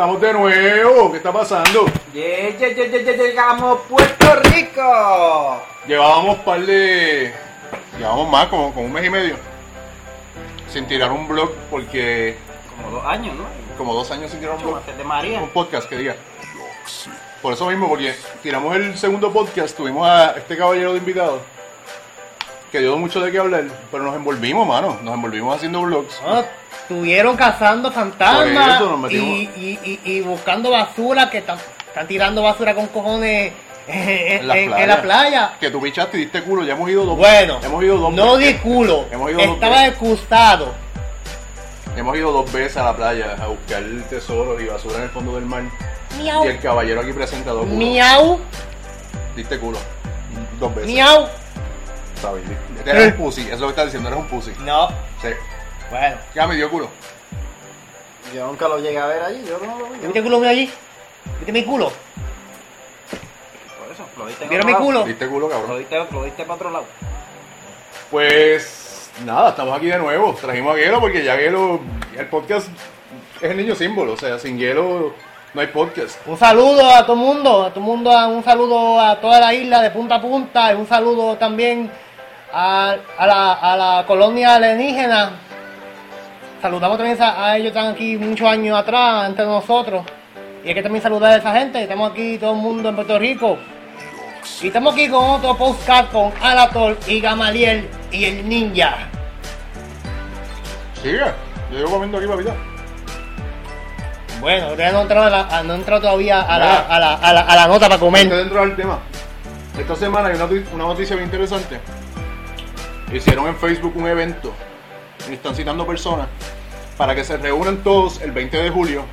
Estamos de nuevo. ¿Qué está pasando? Ye- ye- ye- ye- ye- llegamos a Puerto Rico. Llevábamos par de. Llevábamos más, como, como un mes y medio. Sin tirar un blog porque. Como dos años, ¿no? Como dos años sin tirar un Mucho blog. antes de María. Un podcast que diga. Por eso mismo, porque tiramos el segundo podcast, tuvimos a este caballero de invitado. Que dio mucho de qué hablar, pero nos envolvimos, mano. Nos envolvimos haciendo vlogs. No, estuvieron cazando fantasmas y, y, y, y buscando basura, que están, están tirando basura con cojones en, En las en- en playas. la playa. Que tú pichaste y diste culo, ya hemos ido dos Bueno, Hemos ido dos no veces. di culo, Hemos ido estaba excusado. Hemos ido dos veces a la playa a buscar tesoros y basura en el fondo del mar. Miau, Y el caballero aquí presenta dos culos. miau, Diste culo. Dos veces. miau. Está bien. Eres un pussy, eso es lo que estás diciendo, eres un pussy. No, Sí. Bueno. Ya me dio culo. Yo nunca lo llegué a ver allí, yo no lo vi. ¿Viste culo mío allí? ¿Viste mi culo? Por eso, lo ¿Vieron mi lado. culo? Diste culo, Lo cabrón. diste, lo diste para otro lado. Pues nada, estamos aquí de nuevo. Trajimos a Hielo porque ya Hielo, el podcast es el niño símbolo. O sea, sin Hielo no hay podcast. Un saludo a todo el mundo, a todo el mundo, un saludo a toda la isla de punta a punta, y un saludo también a, a la, a la colonia alienígena. Saludamos también a, ellos, están aquí muchos años atrás, entre nosotros. Y hay que también saludar a esa gente, estamos aquí todo el mundo en Puerto Rico. Y estamos aquí con otro postcard con Alatol y Gamaliel y el ninja. Sigue, yo llevo comiendo aquí, papita. Bueno, no he entrado, a la- a- no he entrado todavía a la, a la, a la- a la nota para comer. de entrar al tema, esta semana hay una, una noticia bien interesante. Hicieron en Facebook un evento están citando personas para que se reúnan todos el 20 de julio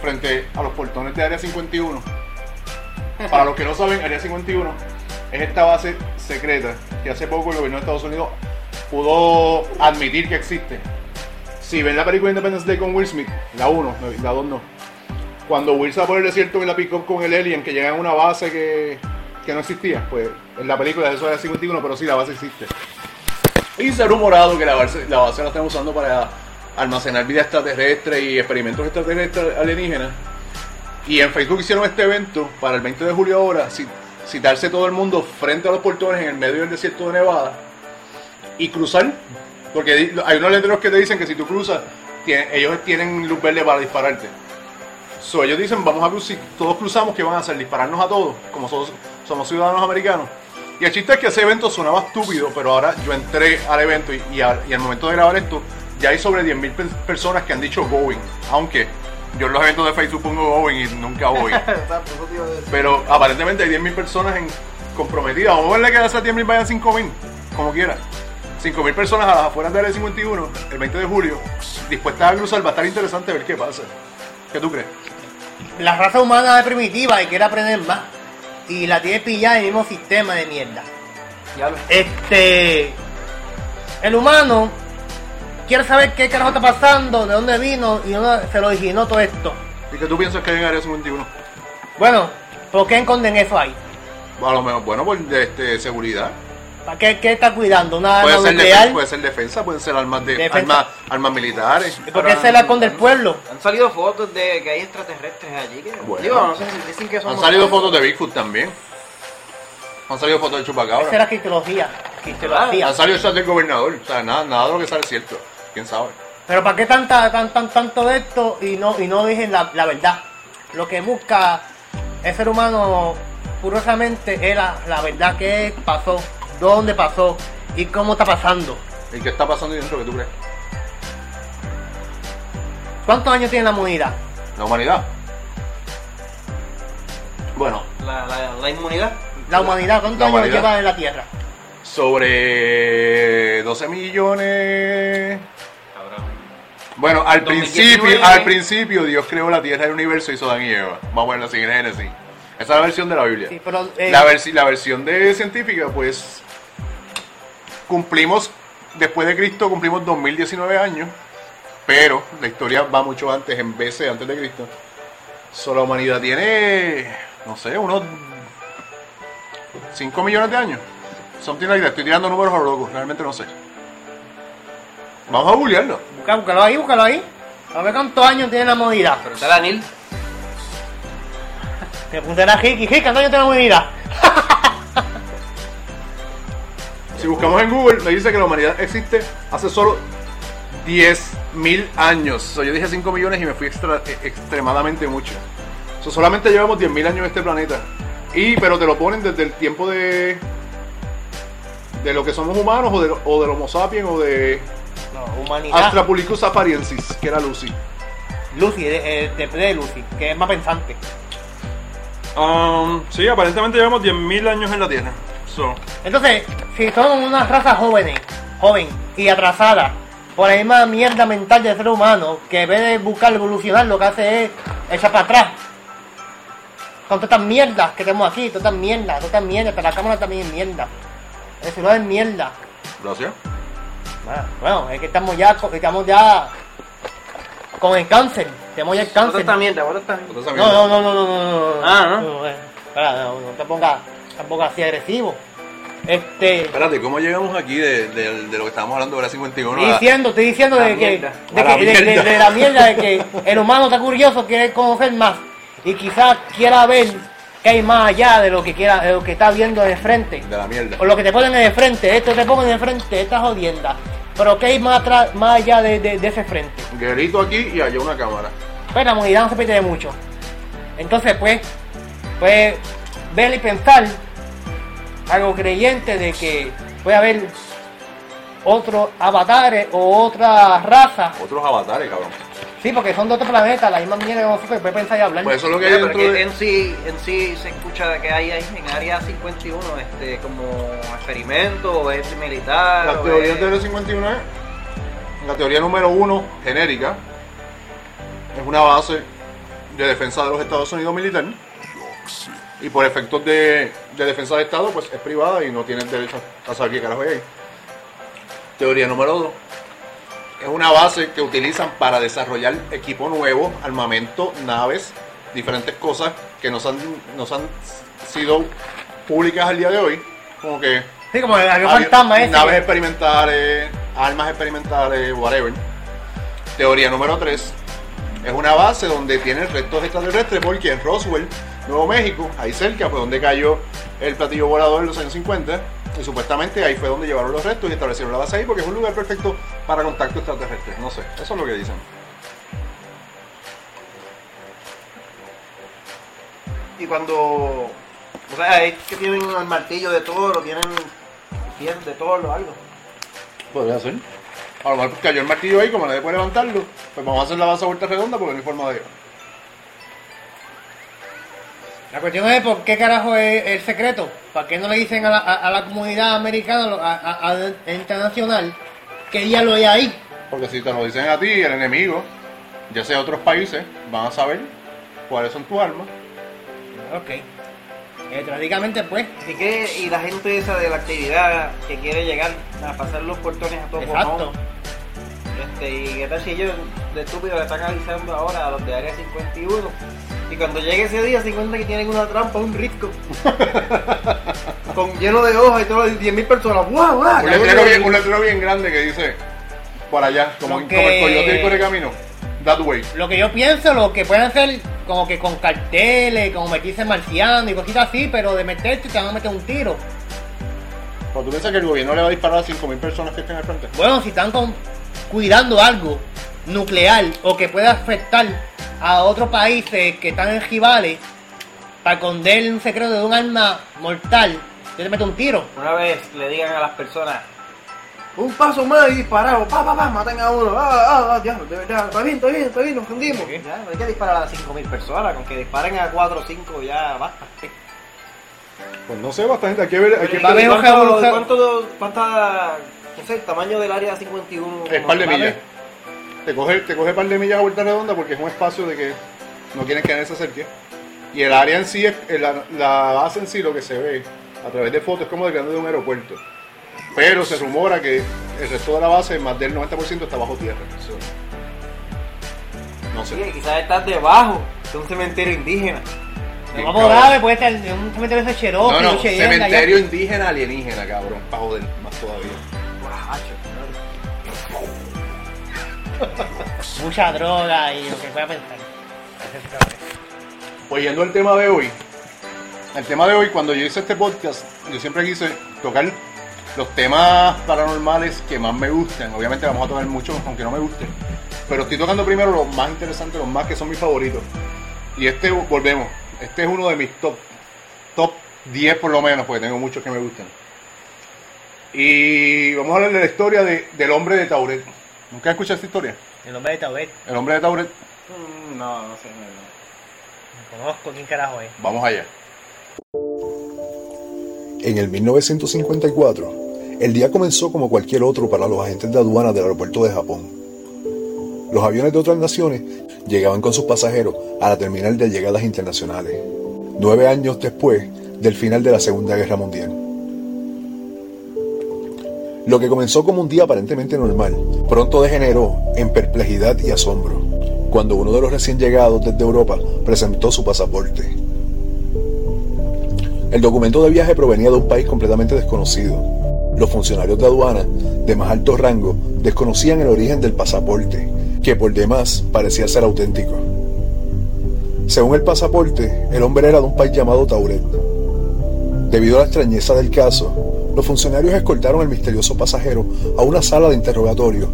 frente a los portones de Área 51. Para los que no saben, Área 51 es esta base secreta que hace poco el gobierno de Estados Unidos pudo admitir que existe. Si ven la película Independence Day con Will Smith, la 1, la 2 no. Cuando Will se va por el desierto en la pick-up con el alien que llega a una base que, que no existía, pues en la película eso era 51, pero sí, la base existe. Y se ha rumorado que la base la, base la están usando para almacenar vida extraterrestre y experimentos extraterrestres alienígenas. Y en Facebook hicieron este evento para el 20 de julio ahora, ci- citarse todo el mundo frente a los portones en el medio del desierto de Nevada y cruzar. Porque hay unos letreros que te dicen que si tú cruzas, ellos tienen luz verde para dispararte. So, ellos dicen, vamos a cruzar, todos cruzamos, ¿qué van a hacer? Dispararnos a todos, como somos, somos ciudadanos americanos. Y el chiste es que ese evento sonaba estúpido, pero ahora yo entré al evento y, y, al, y al momento de grabar esto, ya hay sobre 10.000 pe- personas que han dicho going. Aunque yo en los eventos de Facebook pongo going y nunca voy. Pero aparentemente hay 10.000 personas en, comprometidas. Vamos a verle que a esas 10.000 vayan 5.000, como quiera. 5.000 personas a las afueras de Área 51, el 20 de julio, dispuestas a cruzar. Va a estar interesante ver qué pasa. ¿Qué tú crees? La raza humana es primitiva y quiere aprender más. Y la tiene pillada en el mismo sistema de mierda. Ya lo- Este. El humano quiere saber qué carajo está pasando, de dónde vino y dónde se lo originó todo esto. ¿Y qué tú piensas que hay en Área 51? Bueno, ¿por qué esconden eso ahí? A lo menos, bueno, por este, seguridad. ¿Para qué, qué está cuidando? ¿Una Puede arma ser, nuclear? defensa, puede ser defensa, pueden ser armas, de, armas, armas militares. ¿Y por qué se la esconde el pueblo? Han salido fotos de que hay extraterrestres allí. Que, Bueno. digo, no sé si dicen que son. Han salido fotos de Bigfoot también. Han salido fotos de Esa Chupacabra. era cristología. Cristología. Han salido shots del gobernador. O sea, nada, nada de lo que sale es cierto. ¿Quién sabe? Pero ¿para qué tanta, tan, tan, tanto de esto y no, y no dicen la, la verdad? Lo que busca el ser humano purosamente es la, la verdad, qué pasó, dónde pasó y cómo está pasando. ¿Y qué está pasando dentro que tú crees? ¿Cuántos años tiene la humanidad? La humanidad. Bueno, La, la, la inmunidad. La humanidad, ¿cuántos La años humanidad. lleva en la Tierra? sobre 12 millones. Cabrón. Bueno, al 2019. principio, al principio Dios creó la tierra y el universo y hizo Adán y Eva. Vamos a verlo así en Génesis. Esa es la versión de la Biblia. Sí, pero, eh, La, versi- la versión de científica, pues cumplimos, después de Cristo cumplimos 2019 años, pero la historia va mucho antes, en veces antes de Cristo. Solo la humanidad tiene, no sé, unos 5 millones de años. Something like that. Estoy tirando números a lo loco, realmente no sé. Vamos a googlearlo. busca- búscalo ahí, búscalo ahí. A ver cuántos años tiene la humanidad. Pero está Daniel. Me puse a Ricky. Ricky, ¿cuántos años tenemos de vida? Si buscamos en Google, me dice que la humanidad existe hace solo 10.000 años. So, yo dije 5 millones y me fui extra- e- extremadamente mucho. So, solamente llevamos 10.000 años en este planeta. Y, pero te lo ponen desde el tiempo de. de lo que somos humanos o de, o del Homo sapiens o de No, humanidad. Astrapulicus apariensis, que era Lucy. Lucy, de, eh, de, de Lucy, que es más pensante. Um, sí, aparentemente llevamos 10.000 años en la Tierra. So, Entonces, si son una raza jóvenes, joven y atrasada por la misma mierda mental del ser humano, que en vez de buscar evolucionar, lo que hace es echar para atrás. Con todas estas mierdas que tenemos aquí, todas estas mierdas, todas estas mierdas, pero la cámara también es mierda. El celular es mierda. gracias. Bueno, Bueno, es que estamos ya, estamos ya con el cáncer. Tenemos ya el cáncer. esta mierda, mierda. No, no, no, no, no, no, no. Ah, ¿no? eh, no, no te pongas tampoco así agresivo. Este. Espérate, ¿cómo llegamos aquí de, de- de lo que estábamos hablando de la 51 Estoy diciendo, estoy diciendo de que, de, la que- de- de- mierda. de la mierda de que el humano está curioso, quiere conocer más y quizás quiera ver que hay más allá de lo que quiera, de lo que está viendo de frente. de la mierda? O lo que te ponen de frente, esto te ponen de frente, esta jodienda. Pero que hay más atrás, más allá de, ese frente. Guerrito aquí y allá una cámara. Pues la humanidad no se pierde de mucho. Entonces, pues, pues, ver y pensar, algo creyente de que puede haber otros avatares o otras razas. Otros avatares, cabrón. Sí, porque son de otro planeta, la misma mierda que nosotros, puede pensar y hablar. Pues eso es lo que hay dentro de... en sí, en sí se escucha que hay ahí en área 51, este, como experimento, o es militar, Las o teorías es- del Área 51 es... La teoría número uno, genérica, es una base de defensa de los Estados Unidos militar. Y por efectos de, de defensa de Estado, pues es privada y no tienes derecho a saber qué carajo hay. Teoría número dos. Es una base que utilizan para desarrollar equipo nuevo, armamento, naves, diferentes cosas que nos han, nos han sido públicas al día de hoy. Como que sí, como el fantasma ese. Naves experimentales, armas experimentales, whatever. Teoría número 3. Es una base donde tienen restos extraterrestres porque en Roswell, Nuevo México, ahí cerca fue donde cayó el platillo volador en los años 50. Y supuestamente ahí fue donde llevaron los restos y establecieron la base ahí porque es un lugar perfecto para contacto extraterrestre. No sé, eso es lo que dicen. Y cuando, o sea, es que tienen el martillo de toro, tienen pies de toro algo. Podría ser. A lo mejor cayó el martillo ahí, como nadie puede levantarlo, pues vamos a hacer la base a vuelta redonda porque no hay forma de... La cuestión es por qué carajo es el secreto. ¿Para qué no le dicen a la, a- a la comunidad americana, a, a- a- internacional, que ya lo hay ahí? Porque si te lo dicen a ti, el enemigo, ya sea otros países, van a saber cuáles son tus armas. Ok. Eh, trágicamente, pues. Así que, y la gente esa de la actividad que quiere llegar a pasar los portones a todo Exacto. Este, y qué tal si ellos de estúpido le están avisando ahora a los de área 51 y cuando llegue ese día se encuentran que tienen una trampa, un risco con lleno de hojas y todo, 10.000 personas. ¡Guau, guau! Un letrero, bien, un letrero bien grande que dice, por allá, como, como el coyote del correcamino, that way. Lo que yo pienso, lo que pueden hacer como que con carteles, como meterse marciano y cositas así, pero de meterte te van a meter un tiro. Cuando tú piensas que el gobierno le va a disparar a 5.000 personas que estén al frente. Bueno, si están con- cuidando algo nuclear o que pueda afectar a otros países que están en rivales para esconder un secreto de un arma mortal, yo te meto un tiro. Una vez le digan a las personas, un paso más y disparado, pa, pa, pa, maten a uno, ah, ah, ah, ya, de verdad, está bien, está bien, está bien, nos fundimos. Sí. Ya, no hay que disparar a 5.000 personas, con que disparen a 4 o 5 ya basta. Pues no sé, bastante, hay que ver, hay que un ¿Cuánto, cuánto, cuánta, sé, el tamaño del área 51? Es par de millas. Te coge, te coge par de millas a vuelta redonda porque es un espacio de que no quieren que nadie se acerque. Y el área en sí, es, la, la base en sí, lo que se ve a través de fotos es como de grande de un aeropuerto. Pero se rumora que el resto de la base, más del 90% está bajo tierra. So, no Sí, sé. quizás estás debajo de un cementerio indígena. Bien, Vamos cabrón. grave, puede estar en un cementerio de Cherokee, No, no, cementerio indígena alienígena, cabrón. Para joder, más todavía. Mucha droga y lo que pueda pensar. Pues yendo al tema de hoy, el tema de hoy, cuando yo hice este podcast, yo siempre quise tocar los temas paranormales que más me gustan. Obviamente vamos a tocar muchos, aunque no me gusten. Pero estoy tocando primero los más interesantes, los más que son mis favoritos. Y este, volvemos, este es uno de mis top, top 10 por lo menos, porque tengo muchos que me gustan. Y vamos a hablar de la historia de- del hombre de Tauret. ¿Nunca has escuchado esta historia? El nombre de Tauret. El hombre de Tauret, Mm, No, no sé. no, no. No conozco quién carajo es. vamos allá. En el 1954, el día comenzó como cualquier otro para los agentes de aduana del aeropuerto de Japón. Los aviones de otras naciones llegaban con sus pasajeros a la terminal de llegadas internacionales, nueve años después del final de la Segunda Guerra Mundial. Lo que comenzó como un día aparentemente normal, pronto degeneró en perplejidad y asombro, cuando uno de los recién llegados desde Europa presentó su pasaporte. El documento de viaje provenía de un país completamente desconocido. Los funcionarios de aduana de más alto rango desconocían el origen del pasaporte, que por demás parecía ser auténtico. Según el pasaporte, el hombre era de un país llamado Tauret. Debido a la extrañeza del caso, los funcionarios escoltaron al misterioso pasajero a una sala de interrogatorio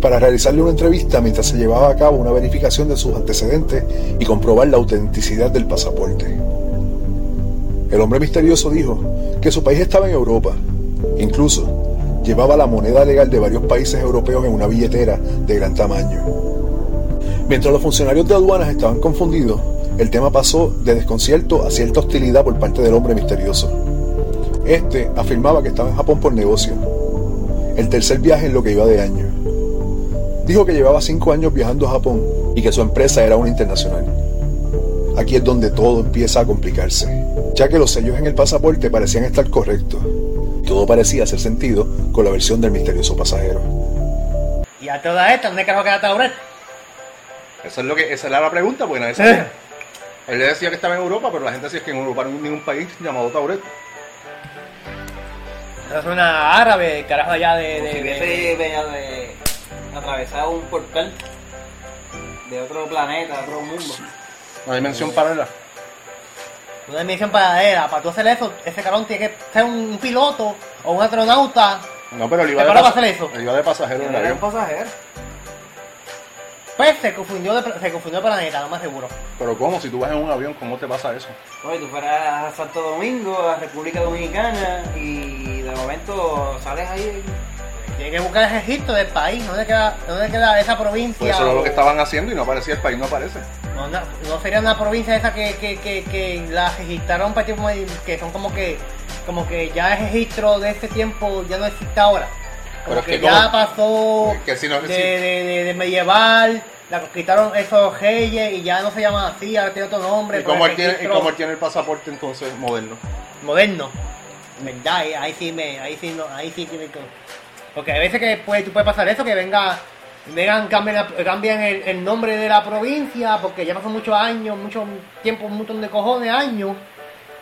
para realizarle una entrevista mientras se llevaba a cabo una verificación de sus antecedentes y comprobar la autenticidad del pasaporte. El hombre misterioso dijo que su país estaba en Europa. Incluso llevaba la moneda legal de varios países europeos en una billetera de gran tamaño. Mientras los funcionarios de aduanas estaban confundidos, el tema pasó de desconcierto a cierta hostilidad por parte del hombre misterioso. Este afirmaba que estaba en Japón por negocio, el tercer viaje en lo que iba de año. Dijo que llevaba cinco años viajando a Japón y que su empresa era una internacional. Aquí es donde todo empieza a complicarse, ya que los sellos en el pasaporte parecían estar correctos. Todo parecía hacer sentido con la versión del misterioso pasajero. Y a toda esta, ¿dónde carajo queda Tauret? Esa es lo que, esa era la pregunta, pues nadie sabía. Él le decía que estaba en Europa, pero la gente decía que en Europa no hay ningún país llamado Tauret. Eso suena árabe, carajo allá de. De, si de- hubiese venido de atravesar un portal de otro planeta, de otro mundo. Una dimensión paralela. una dimensión paralela. Para tú hacer eso, ese cabrón tiene que ser un piloto o un astronauta. No, pero él iba, ¿Te de, pas- para hacer eso? él iba de pasajero en el Era un avión. pasajero. Pues se confundió de, se confundió de planeta, no más seguro. Pero ¿cómo? Si tú vas en un avión, ¿cómo te pasa eso? Oye, tú fueras a Santo Domingo, a República Dominicana, y de momento sales ahí. Tiene que buscar el registro del país, ¿dónde queda, dónde queda esa provincia? Pues eso era lo que estaban haciendo y no aparecía el país, no aparece. No, no, no sería una provincia esa que, que, que, que la registraron para que son como que como que ya el registro de ese tiempo ya no existe ahora. Pero que, que ya pasó que si no- de, si- de, de- de medieval, la conquistaron esos reyes y ya no se llama así, ahora tiene otro nombre. ¿Y cómo, él tiene, y cómo él tiene el pasaporte entonces moderno? moderno. ¿Verdad? Ahí, ahí sí me, ahí sí no, ahí sí tiene que. Porque hay veces que puede, tú puedes pasar eso, que venga, vengan, cambien, la- cambien el, el nombre de la provincia, porque ya pasó muchos años, mucho tiempo, un montón de cojones, años,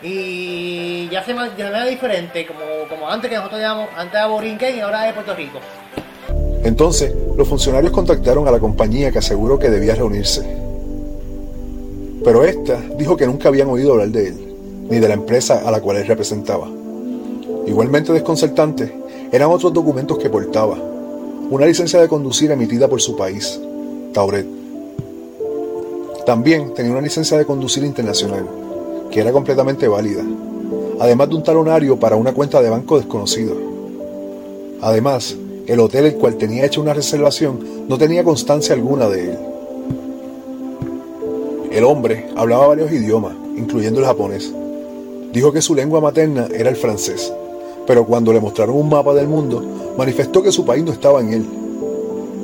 y ya se de diferente, como, como antes que nosotros llamamos, antes era Borinquen y ahora es Puerto Rico. Entonces, los funcionarios contactaron a la compañía que aseguró que debía reunirse. Pero esta dijo que nunca habían oído hablar de él, ni de la empresa a la cual él representaba. Igualmente desconcertante eran otros documentos que portaba. Una licencia de conducir emitida por su país, Tauret. También tenía una licencia de conducir internacional, que era completamente válida, además de un talonario para una cuenta de banco desconocido. Además, el hotel el cual tenía hecha una reservación no tenía constancia alguna de él. El hombre hablaba varios idiomas, incluyendo el japonés. Dijo que su lengua materna era el francés, pero cuando le mostraron un mapa del mundo, manifestó que su país no estaba en él.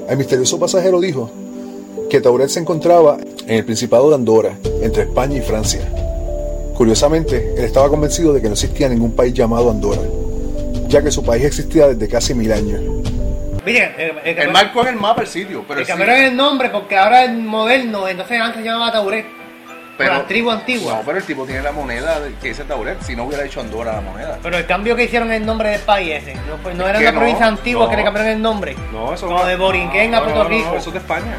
El misterioso pasajero dijo que Tauret se encontraba en el Principado de Andorra, entre España y Francia. Curiosamente, él estaba convencido de que no existía ningún país llamado Andorra, ya que su país existía desde casi mil años. Miren, el, el, Él marcó en el mapa el sitio, pero el cambiaron el nombre porque ahora es moderno, entonces antes se llamaba Tauret. Pero, la tribu antigua. No, pero el tipo tiene la moneda que dice Tauret. Si no hubiera hecho Andorra la moneda. Pero el cambio que hicieron el nombre del país ese, no, fue- no Es era que una no, provincia antigua no. que le cambiaron el nombre. No, eso Como de Borinquen a no, Puerto no, no, Rico. eso es de España.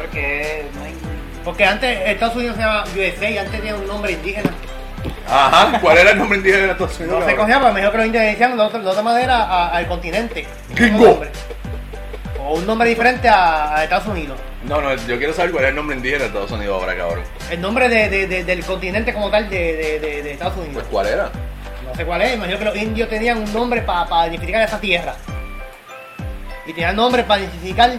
Porque no hay. Porque antes Estados Unidos se llama USA y antes tenía un nombre indígena. Ajá, ¿cuál era el nombre indígena de Estados Unidos? No se cogía, pero me dijo que los indios le decían de otra, manera al continente. Gringo. O un nombre diferente a, a Estados Unidos. No, no, yo quiero saber cuál es el nombre indígena de Estados Unidos ahora, cabrón. El nombre de, de- de- del continente como tal de, Estados Unidos. Pues, ¿cuál era? No sé cuál es, imagino que los indios tenían un nombre para identificar esa tierra. Y tenían nombre para identificar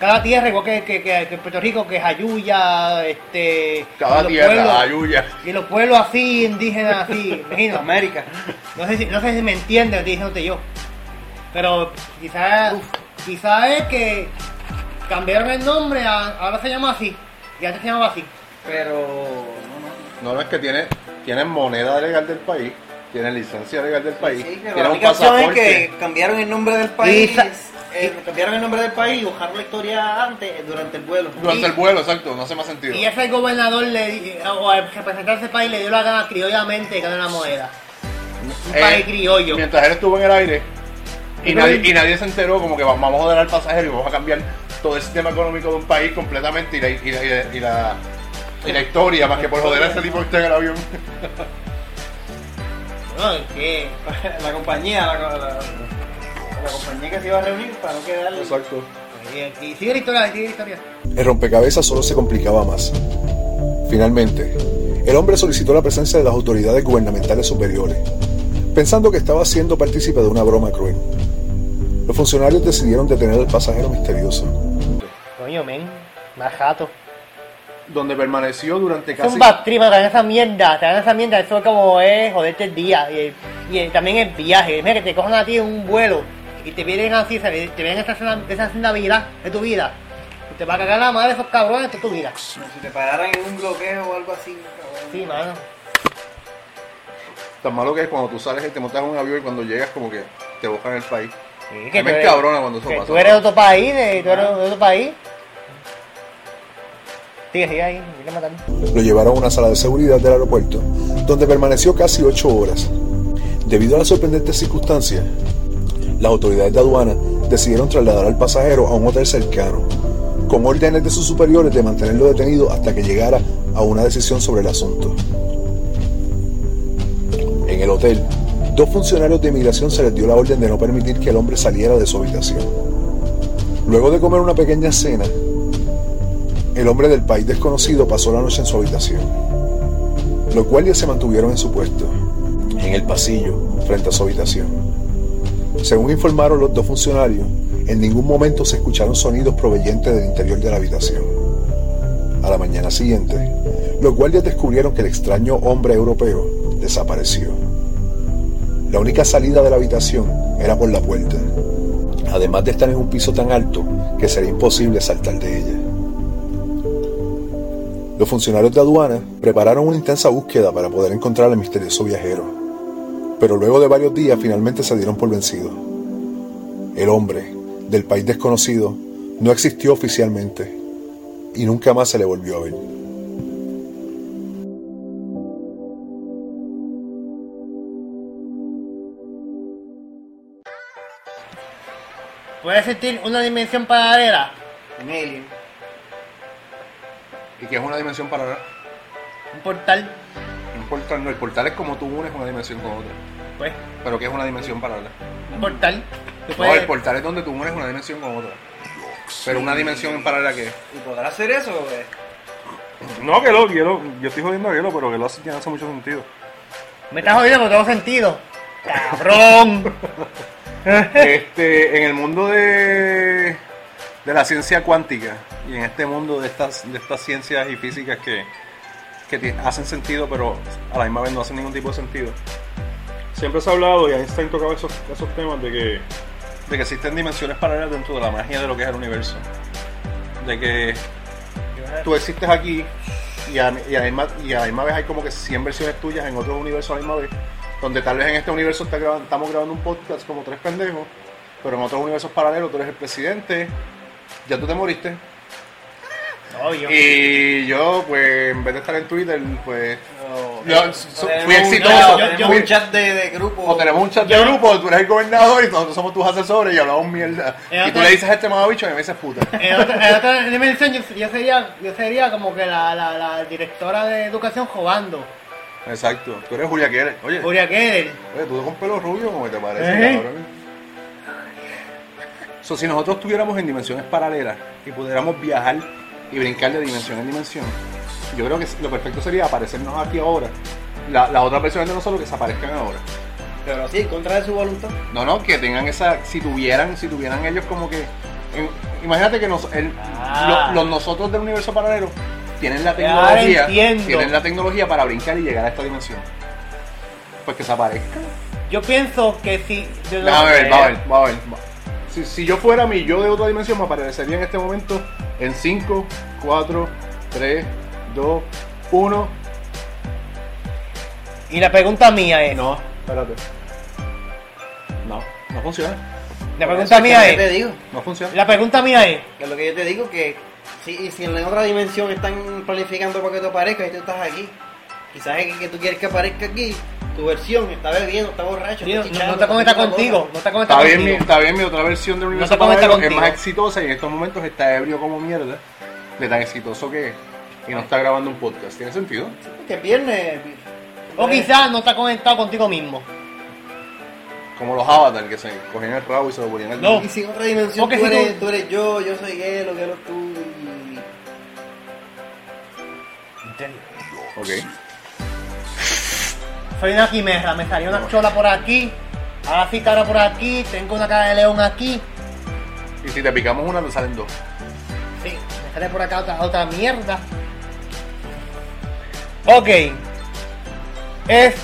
cada tierra, igual que, que, que- que Puerto Rico, que es Ayuya, este. Cada tierra, pueblos- Ayuya. Y los pueblos así, indígenas así, imagino. América. No sé si, no sé si me entiende lo que estoy diciéndote yo. Pero quizás quizás es que cambiaron el nombre, a- ahora se llama así. Y antes se llamaba así. Pero. No, no. No, no es que tiene, tienen moneda legal del país, tienen licencia legal del país, Sí, que la un pasaporte. que cambiaron el nombre del país. Eh, cambiaron el nombre del país y buscaron la historia antes, durante el vuelo. Durante y- el vuelo, exacto, no hace más sentido. Y ese gobernador le, o el representante de ese país le dio la gana criollamente de ganar la moneda. Un Eh, país criollo. Mientras él estuvo en el aire y nadie, y nadie se enteró como que va- vamos a joder al pasajero y vamos a cambiar todo el sistema económico de un país completamente y la, y la, y la, y la- y la historia más que por joder a ese tipo que está en el avión. No, es que la compañía, la, la- la compañía que se iba a reunir para no quedar. Exacto. y, y sigue la historia, sigue la historia. El rompecabezas solo se complicaba más. Finalmente, el hombre solicitó la presencia de las autoridades gubernamentales superiores, pensando que estaba siendo partícipe de una broma cruel. Los funcionarios decidieron detener al pasajero misterioso. Coño, men, más jato. Donde permaneció durante Es casi... un bad trip, traen esa mierda, traen esa mierda, eso es como es joderte el día. Y, y el- también el viaje, mira que te cojan a ti en un vuelo y te vienen así, te vienen esa, esa escena vida de tu vida. Y te va a cagar la madre de esos cabrones de tu vida. Si te pararan en un bloqueo o algo así, cabrón. Sí, mano. Tan malo que es cuando tú sales y te montas en un avión y cuando llegas como que te buscan el país. Sí, tú me eres- encabrona cuando eso que pasa. Tú eres de otro país, de, tú eres de otro país. Lo llevaron a una sala de seguridad del aeropuerto, donde permaneció casi ocho horas. Debido a las sorprendentes circunstancias, las autoridades de aduana decidieron trasladar al pasajero a un hotel cercano, con órdenes de sus superiores de mantenerlo detenido hasta que llegara a una decisión sobre el asunto. En el hotel, dos funcionarios de inmigración se les dio la orden de no permitir que el hombre saliera de su habitación. Luego de comer una pequeña cena, el hombre del país desconocido pasó la noche en su habitación. Los guardias se mantuvieron en su puesto, en el pasillo, frente a su habitación. Según informaron los dos funcionarios, en ningún momento se escucharon sonidos provenientes del interior de la habitación. A la mañana siguiente, los guardias descubrieron que el extraño hombre europeo desapareció. La única salida de la habitación era por la puerta, además de estar en un piso tan alto que sería imposible saltar de ella. Los funcionarios de aduana prepararon una intensa búsqueda para poder encontrar al misterioso viajero, pero luego de varios días finalmente se dieron por vencidos. El hombre, del país desconocido, no existió oficialmente y nunca más se le volvió a ver. ¿Puedes sentir una dimensión paralela? Un alien. Y que es una dimensión paralela. Un portal. Un portal, no, el portal es como tú unes una dimensión con otra. Pues, Pero que es una dimensión paralela. un portal. No, puedes- el portal es donde tú unes una dimensión con otra. Pero una dimensión en paralela que ¿Y podrá hacer eso? güey? No, que lo, que lo- yo estoy jodiendo a Gelo, pero que lo hace, que hace mucho sentido. Me estás jodiendo porque tengo sentido. ¡Cabrón! este, en el mundo de, de la ciencia cuántica y en este mundo de estas, de estas ciencias y físicas que, que hacen sentido, pero a la misma vez no hacen ningún tipo de sentido, Siempre se ha hablado y Einstein tocaba esos, esos temas de que de que existen dimensiones paralelas dentro de la magia de lo que es el universo. De que tú existes aquí y a, y a la misma, y a la misma vez hay como que 100 versiones tuyas en otros universos a la misma vez. Donde tal vez en este universo está grabando- estamos grabando un podcast como tres pendejos, pero en otros universos paralelos tú eres el presidente, ya tú te moriste. Obvio. Y yo, pues, en vez de estar en Twitter, pues, Yo- so- tenemos fui un- exitoso. Tenemos Yo- un fui- chat de, de grupo. o tenemos un chat de grupo, tú eres el gobernador y nosotros somos tus asesores y hablamos mierda. Eh, Y tú le dices a este mamabicho y me dices puta. En otra, en otra dimensión, yo, yo sería, yo sería como que la, la, la directora de educación jugando. Exacto, tú eres Julia Keller. Oye, Julia Keller. oye, tú con pelo rubio, ¿cómo te parece, ¿Eh? cabrón? So, si nosotros estuviéramos en dimensiones paralelas y pudiéramos viajar y brincar de dimensión en dimensión, yo creo que lo perfecto sería aparecernos aquí ahora. La, las otras versiones de nosotros que se aparezcan ahora. Pero sí, en contra de su voluntad. No, no, que tengan esa, si tuvieran, si tuvieran ellos como que, en- imagínate que nos, el- Ah. lo- los nosotros del universo paralelo tienen la tecnología, tienen la tecnología para brincar y llegar a esta dimensión. Pues que se aparezcan. Yo pienso que si. yo no Déjame ver, va a ver, va a ver. va. Si, si yo fuera mi yo de otra dimensión, me aparecería en este momento en 5, 4, 3, 2, 1. Y la pregunta mía es. No, espérate. No, no funciona. La pregunta Eso mía es lo que te es. digo. No funciona. La pregunta mía es. Que es lo que yo te digo, que si, si en la otra dimensión están planificando para que tú aparezcas y tú estás aquí, quizás es que tú quieres que aparezca aquí, tu versión está bebiendo, está borracho, tío, está no, no te conecta contigo. No te conecta Está bien, contigo. está bien, mi otra versión del universo conecta paralelo es más exitosa y en estos momentos está ebrio como mierda de tan exitoso que es y no está grabando un podcast. ¿Tiene sentido? Que viernes. O quizás no está conectado contigo mismo. Como los avatars que se cogían el rabo y se lo ponían al No. Y si en otra dimensión tú si eres, tú- tú eres yo, yo soy él, o que eres tú. Y... Ok. Soy una quimera, me salió una chola por aquí, ahora sí cara por aquí, tengo una cara de león aquí, Y si te picamos una, te salen dos. sí, me sale por acá otra, otra mierda. Ok, es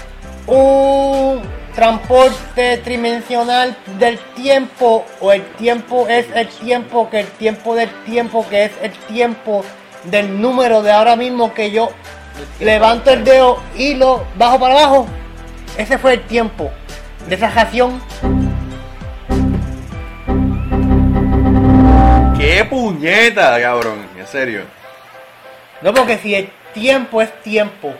un transporte tridimensional del tiempo o el tiempo es el tiempo que el tiempo del tiempo que es el tiempo del número de ahora mismo que yo levanto el dedo y lo bajo para abajo. Ese fue el tiempo de esa ración. ¡Qué puñeta, cabrón! En serio. No, porque si el tiempo es tiempo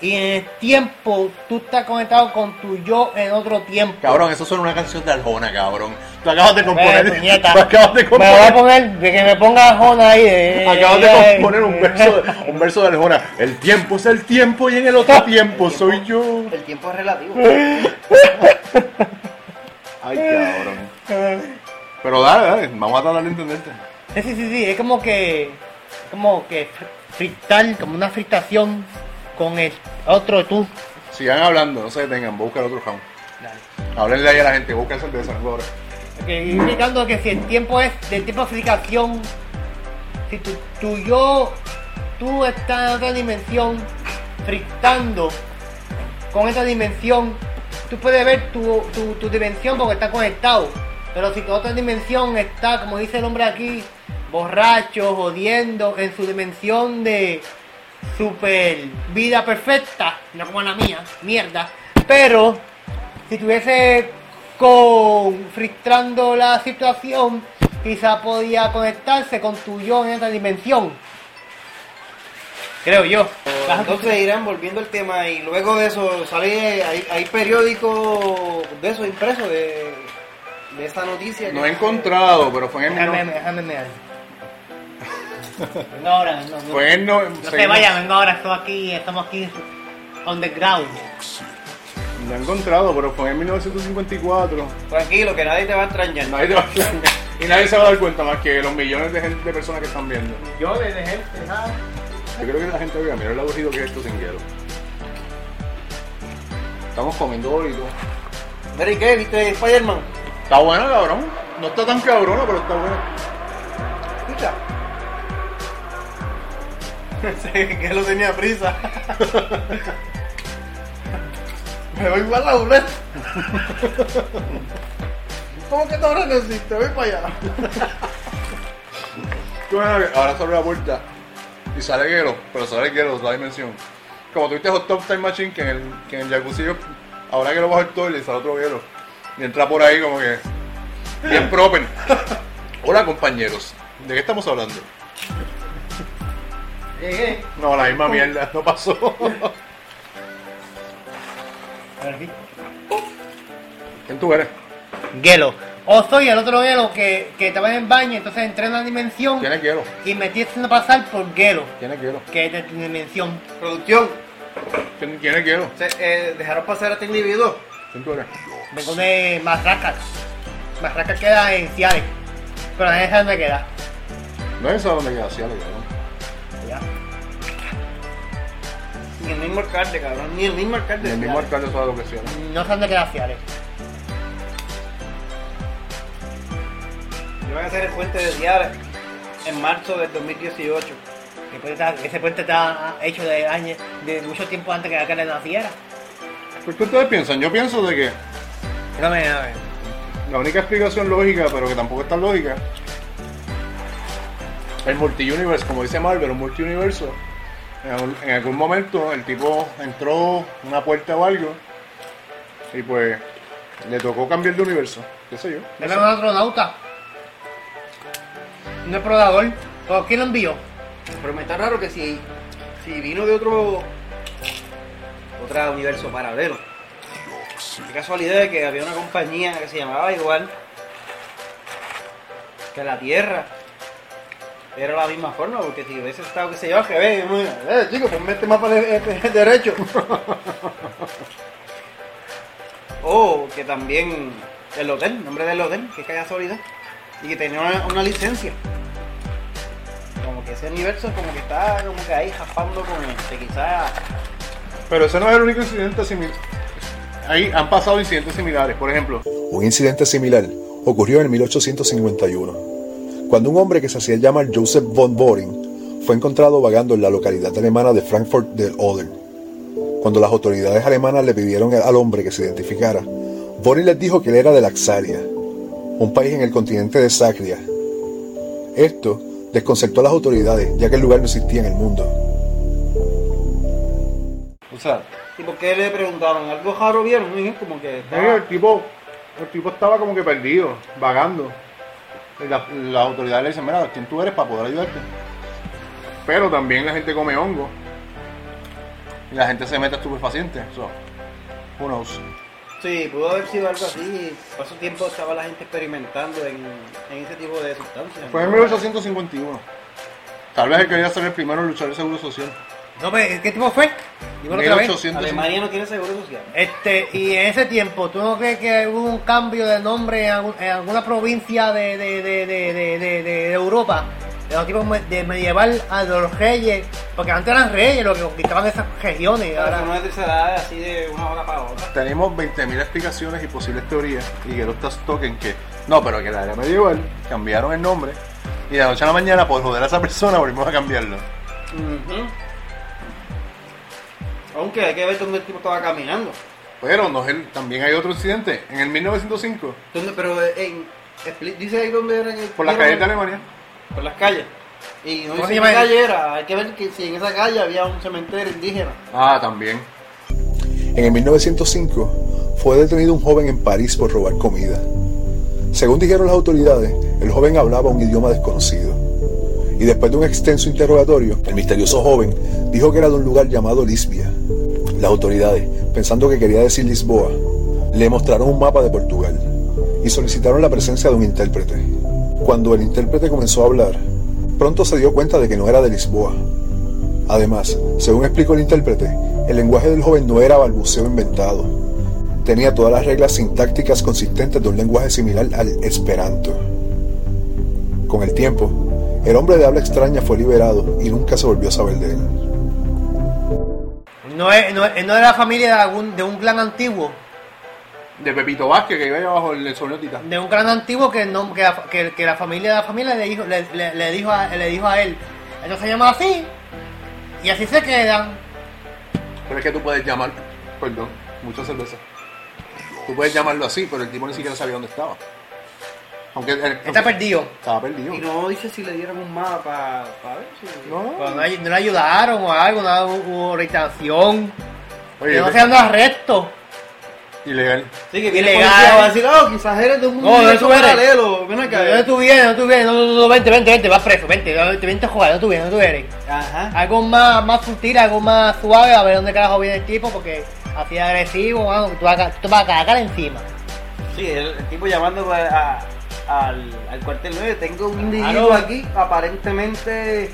y en el tiempo tú estás conectado con tu yo en otro tiempo. Cabrón, eso suena una canción de Arjona, cabrón. Tú acabas de componer. Eh, tú acabas de Me voy a componer. poner, de que me ponga Jona ahí. eh, Acabas eh, de componer un verso, de- un verso de Arjona. El tiempo es el tiempo y en el otro tiempo soy yo. El tiempo es relativo. Ay, cabrón. Pero dale, dale, vamos a tratar de entenderte. Sí, sí, sí, sí, es como que, como que fritar, como una fritación con el otro tú. Sigan hablando, no se detengan, busca el otro round. Háblenle ahí a la gente, busca cerveza, no ahora. Que indicando que si el tiempo es de tiempo de fricación, si tu, tu yo, tú estás en otra dimensión, fritando con esa dimensión, tú puedes ver tu, tu, tu dimensión porque está conectado. Pero si tu otra dimensión está, como dice el hombre aquí, borracho, jodiendo, en su dimensión de super vida perfecta, no como la mía, mierda. Pero si tuviese con frustrando la situación, quizá podía conectarse con tu yo en esta dimensión. Creo yo. Entonces irán volviendo al tema y luego de eso sale, hay, hay periódicos de eso impreso de, de esta noticia. No he encontrado, pero fue en el. Déjame, déjame. Venga ahora, no, no, Fue en el no, se vayan, venga ahora, estamos aquí, estamos aquí on the ground. No he encontrado, pero fue en 1954. Tranquilo, que nadie te va a extrañar. Nadie te va a y nadie se va a dar cuenta más que los millones de, gente, de personas que están viendo. Yo de gente, ¿sabes? Yo creo que la gente vea, mira el aburrido que es esto sin hielo. Estamos comiendo doritos. Mira, ¿y qué? ¿Viste Spider-Man? Está buena, cabrón. No está tan cabrona, pero está buena. Escucha. Sí, que lo tenía prisa. Me voy para la UNED. ¿Cómo que ahora no existe? Voy para allá. Tú ves que Ahora se abre la puerta y sale hielo, pero sale hielo, la dimensión. Como tuviste Hot Top Time Machine, que en el, que en el jacuzzi, ahora que lo bajo el toile, sale otro hielo. Y entra por ahí como que. Bien propen. Hola compañeros, ¿de qué estamos hablando? Llegué. No, la misma mierda, no pasó. A ver aquí. ¿Quién tú eres? Gelo. O soy el otro Gelo que, que estaba en el baño, entonces entré en una dimensión ¿Quién es Quiero? y me estoy haciendo pasar por Gelo, ¿Quién es Quiero? que es de tu dimensión. Producción. ¿Quién, quién es Quiero? Se, eh, dejaron pasar a este individuo. ¿Quién tú eres? Vengo de Marracas. Marracas queda en Ciales. Pero nadie sabe dónde queda. No es eso donde queda, sí, ale, cabrón. Ni el mismo alcalde, cabrón. Ni el mismo alcalde. El mismo alcalde sabe lo que sea. No sé dónde queda Ciales. Yo voy a hacer el puente de Ciara en marzo del 2018. Que puente está- ese puente está hecho de años, de mucho tiempo antes que aquel naciera. ¿Por qué ustedes piensan? Yo pienso de que a ver. la única explicación lógica, pero que tampoco es tan lógica, el multi-universe, como dice Marvel, un multi-universo, en, algún- en algún momento el tipo entró una puerta o algo y pues le tocó cambiar de universo, qué sé yo. Haber un astronauta. Un explorador. ¿Pero quién lo envió? Pero me está raro que si, si vino de otro otro universo paralelo. Qué casualidad de que había una compañía que se llamaba igual que la Tierra. Era la misma forma, porque si hubiese estado, que se yo, yo me- eh, chicos, pues mete más para el, el- el derecho. o que también el hotel, el nombre del hotel, que casualidad. Y que tenía una, una licencia como que ese universo como que está como que ahí japando con este quizás Pero ese no es el único incidente similar. Ahí han pasado incidentes similares, por ejemplo, Un incidente similar ocurrió en 1851, cuando un hombre que se hacía llamar Joseph von Boring fue encontrado vagando en la localidad alemana de Frankfurt del Oder. Cuando las autoridades alemanas le pidieron al hombre que se identificara, Boring les dijo que él era de Laxaria, un país en el continente de Sacria. Esto desconcertó a las autoridades, ya que el lugar no existía en el mundo. o sea, ¿Y por qué le preguntaron? ¿Algo raro vieron? Como que estaba- el tipo, el tipo estaba como que perdido, vagando. La- las autoridades le dicen, mira, ¿quién tú eres para poder ayudarte? Pero también la gente come hongo. Y la gente se mete a estupefacientes. So, who knows? Sí, pudo haber sido algo así. Ese tiempo estaba la gente experimentando en, en ese tipo de sustancias. Fue en 1851. Tal vez él quería ser el primero en luchar el seguro social. No, pero, ¿qué tipo fue? Dímelo otra vez. 1851. Alemania no tiene seguro social. Este, y en ese tiempo, ¿tú no crees que hubo un cambio de nombre en, algún- en alguna provincia de, de, de, de, de, de- de Europa? De los tipos de medieval a los reyes, porque antes eran reyes los que conquistaban esas regiones. Ahora no es así de una hora para otra. Tenemos 20.000 explicaciones y posibles teorías. Y que los toquen que. No, pero que la era medieval cambiaron el nombre. Y de la noche a la mañana, por joder a esa persona, volvimos a cambiarlo. Ujú. Aunque hay que ver dónde el tipo estaba caminando. Pero no también hay otro incidente. En el 1905, ¿Dónde, pero en, expli- dice ahí dónde era. el- por las calles de Alemania. Por las calles. Y no ¿Cómo dice se qué calle era. Hay que ver que si en esa calle había un cementerio indígena. Ah, también. En el 1905 fue detenido un joven en París por robar comida. Según dijeron las autoridades, el joven hablaba un idioma desconocido. Y después de un extenso interrogatorio, el misterioso joven dijo que era de un lugar llamado Lisbia. Las autoridades, pensando que quería decir Lisboa, le mostraron un mapa de Portugal y solicitaron la presencia de un intérprete. Cuando el intérprete comenzó a hablar, pronto se dio cuenta de que no era de Lisboa, Además, según explicó el intérprete, el lenguaje del joven no era balbuceo inventado. Tenía todas las reglas sintácticas consistentes de un lenguaje similar al esperanto. Con el tiempo, el hombre de habla extraña fue liberado y nunca se volvió a saber de él. No, es, no, es- no era familia de, algún, de un clan antiguo. De Pepito Vázquez, que iba ahí abajo el sonido Tita. De un clan antiguo que, no, que, la, que, que la familia de la familia le dijo, le, le- le dijo, a, le dijo a él. Ellos se llaman así. Y así se quedan. Pero es que tú puedes llamar, perdón, mucha cerveza. Tú puedes llamarlo así, pero el tipo ni siquiera sabía dónde estaba. Aunque él- Está perdido. estaba perdido. Y no dice si le dieron un mapa para ver si. No. Pero no, no le ayudaron o algo, no hubo orientación. Oye, Que no ve- se dando arresto. Ilegal. Sí, que viene Ilegal. va a decir, oh, quizás eres de un No, no paralelo. Ven acá. No, tú vienes, no tú vienes, no, no, no, vente, vente, vente, vas preso, vente, vente, vente a jugar, no tú vienes, no tú eres. Ajá. Algo más, más sutil, algo más suave, a ver dónde carajo viene el tipo, porque así agresivo, mano, tú vas a, tú te vas a cagar encima. Sí, el, el tipo llamando a- a- al, al cuartel 9. Tengo un individuo Claro. aquí, aparentemente.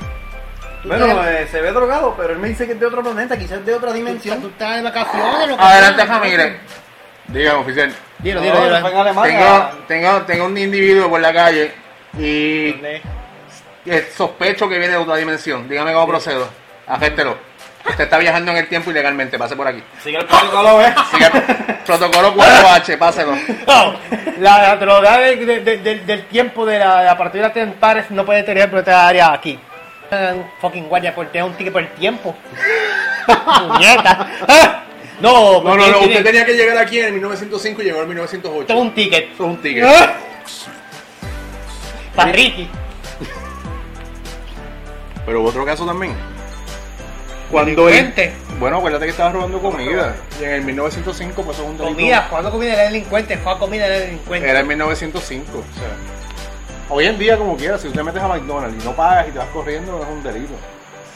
Bueno, eh, se ve drogado, pero él me dice que es de otro planeta, quizás de otra dimensión. tú estás de vacaciones, lo que Adelante, familia. Dígame, oficial. Dilo, dilo. Tengo, tengo, tengo un individuo por la calle y ¿Dónde? sospecho que viene de otra dimensión. Dígame cómo procedo. Agéstelo. Usted está viajando en el tiempo ilegalmente. Pase por aquí. Sigue el protocolo, ¿eh? Siga protocolo 4H, páselo. No, la, droga de- de- de- del- tiempo de la, de la partida de Tempares no puede tener por esta área aquí. Un fucking guardia por tener un ticket por el tiempo. Puñeta. No, No, no, no. Usted tenía que llegar aquí en 1905 y llegó en 1908. Tengo un ticket. Es un ticket. Ah. Para Ricky. Pero hubo otro caso también. Cuando él, Delincuente. bueno, acuérdate que estaba robando comida. Y en el 1905 pues eso es un delito. Comida, cuando comida era delincuente, fue comida era delincuente. Era en 1905. O sea, hoy en día, como quieras, si usted metes a McDonald's y no pagas y te vas corriendo, es un delito.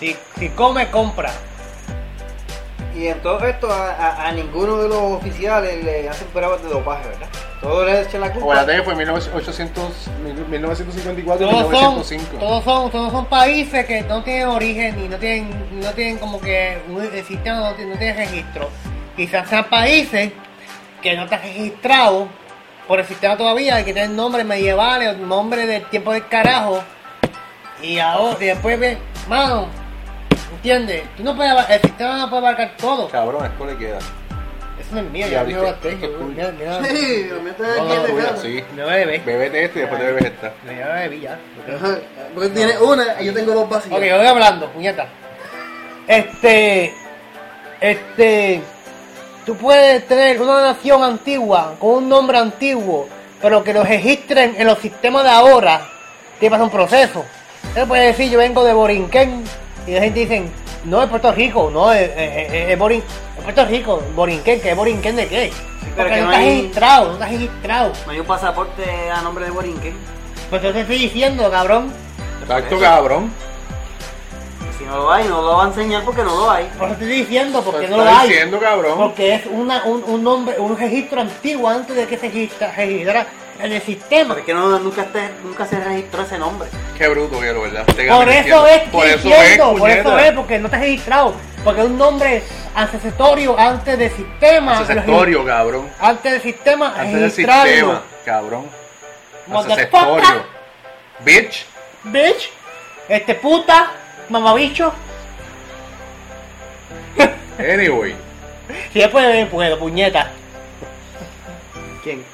Si, si come, compra. Y en todo esto, a, a- a ninguno de los oficiales le hacen pruebas de dopaje, ¿verdad? Todos le echan la culpa. Acuérdate que fue en 1800, 1954 y Todos son, 1905. todos son, todos son países que no tienen origen y no tienen, no tienen como que un el sistema no tiene, no tiene registro. Quizás sean países que no están registrados por el sistema todavía y que tienen nombres medievales o nombres del tiempo del carajo. Y ahora, y después ven, mano, ¿entiendes? Tú no puedes, el sistema no puede abarcar todo. Cabrón, esto le queda. Eso no es mío, Ya ya. Mira, mira, Sí, lo No, aquí no, bebé. Bebete esto y después te bebes esta. Me bebí ya. Ajá, Porque tiene una y yo tengo dos vacías. Ok, voy hablando, puñeta. Este. Este. Tú puedes tener una nación antigua con un nombre antiguo, pero que lo registren en los sistemas de ahora. Tiene que pasar un proceso. Él puede decir, yo vengo de Borinquen, y la gente dice, no, es Puerto Rico, no, es, es, es- es Borin- es Puerto Rico, Borinquen, ¿qué es Borinquen de qué? pero Porque que no no está hay- registrado, no está registrado. No hay un pasaporte a nombre de Borinquen. Pues yo te estoy diciendo, cabrón. Exacto, cabrón. Si no lo hay, no lo va a enseñar porque no lo hay. Por eso te estoy diciendo, porque Te no lo hay. diciendo, cabrón. Porque es una, un, un nombre, un registro antiguo antes de que se registra, registrara en el sistema. Porque no, nunca, esté- nunca se registró ese nombre. Qué bruto, quiero, ¿verdad? Te Por eso es, Por eso es, diciendo, por eso es, porque no está registrado. Porque es un nombre ancestatorio antes del sistema. Ancestatorio, cabrón. Antes del sistema, Antes del sistema, cabrón. Ancestatorio. Bitch. Bitch, este puta, mamabicho. Anyway. Si después puedo, puedo, puñeta. ¿Quién?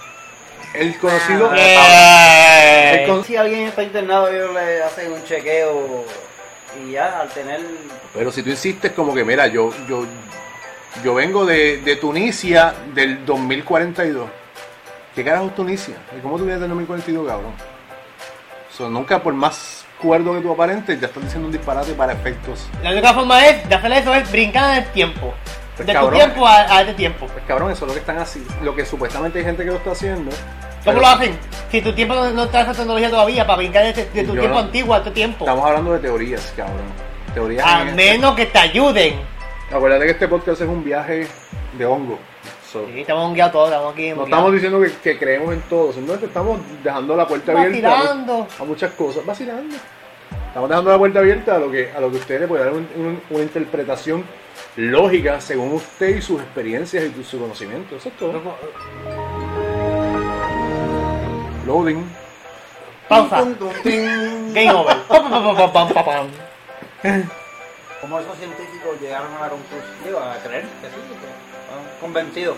El conocido. Eh, el con- Si alguien está internado, ellos le hacen un chequeo y ya, al tener. Pero si tú insistes como que, mira, yo, yo, yo vengo de, de Tunisia del 2042. ¿Qué carajo es Tunisia? ¿Y cómo tú vienes del 2042, cabrón? So, nunca por más cuerdo que tú aparentes, ya estás diciendo un disparate para efectos. La única forma es de hacer eso es brincar en el tiempo. Pues, de cabrón. tu tiempo a, a este tiempo. Pues cabrón, eso es lo que están así. Lo que supuestamente hay gente que lo está haciendo. ¿Cómo pero lo hacen? Si tu tiempo no, no está esa tecnología todavía para brincar de, de tu tiempo no- antiguo a tu tiempo. Estamos hablando de teorías, cabrón. Teorías. A este- menos que te ayuden. Acuérdate que este podcast es un viaje de hongo. So, Sí, estamos guiados todos, estamos aquí. No estamos diciendo que, que creemos en todo, simplemente estamos dejando la puerta abierta a, Vacilando. a muchas cosas, vacilando. Estamos dejando la puerta abierta a lo que a lo que usted le puede dar un- un- una interpretación lógica según usted y sus experiencias y su conocimiento. Eso es todo. Loading. Pausa. Game over. Pam, pam, pam, pam, pam, pam, pam. ¿Cómo esos científicos llegaron a la conclusión? Digo, a creer que sí, están convencidos.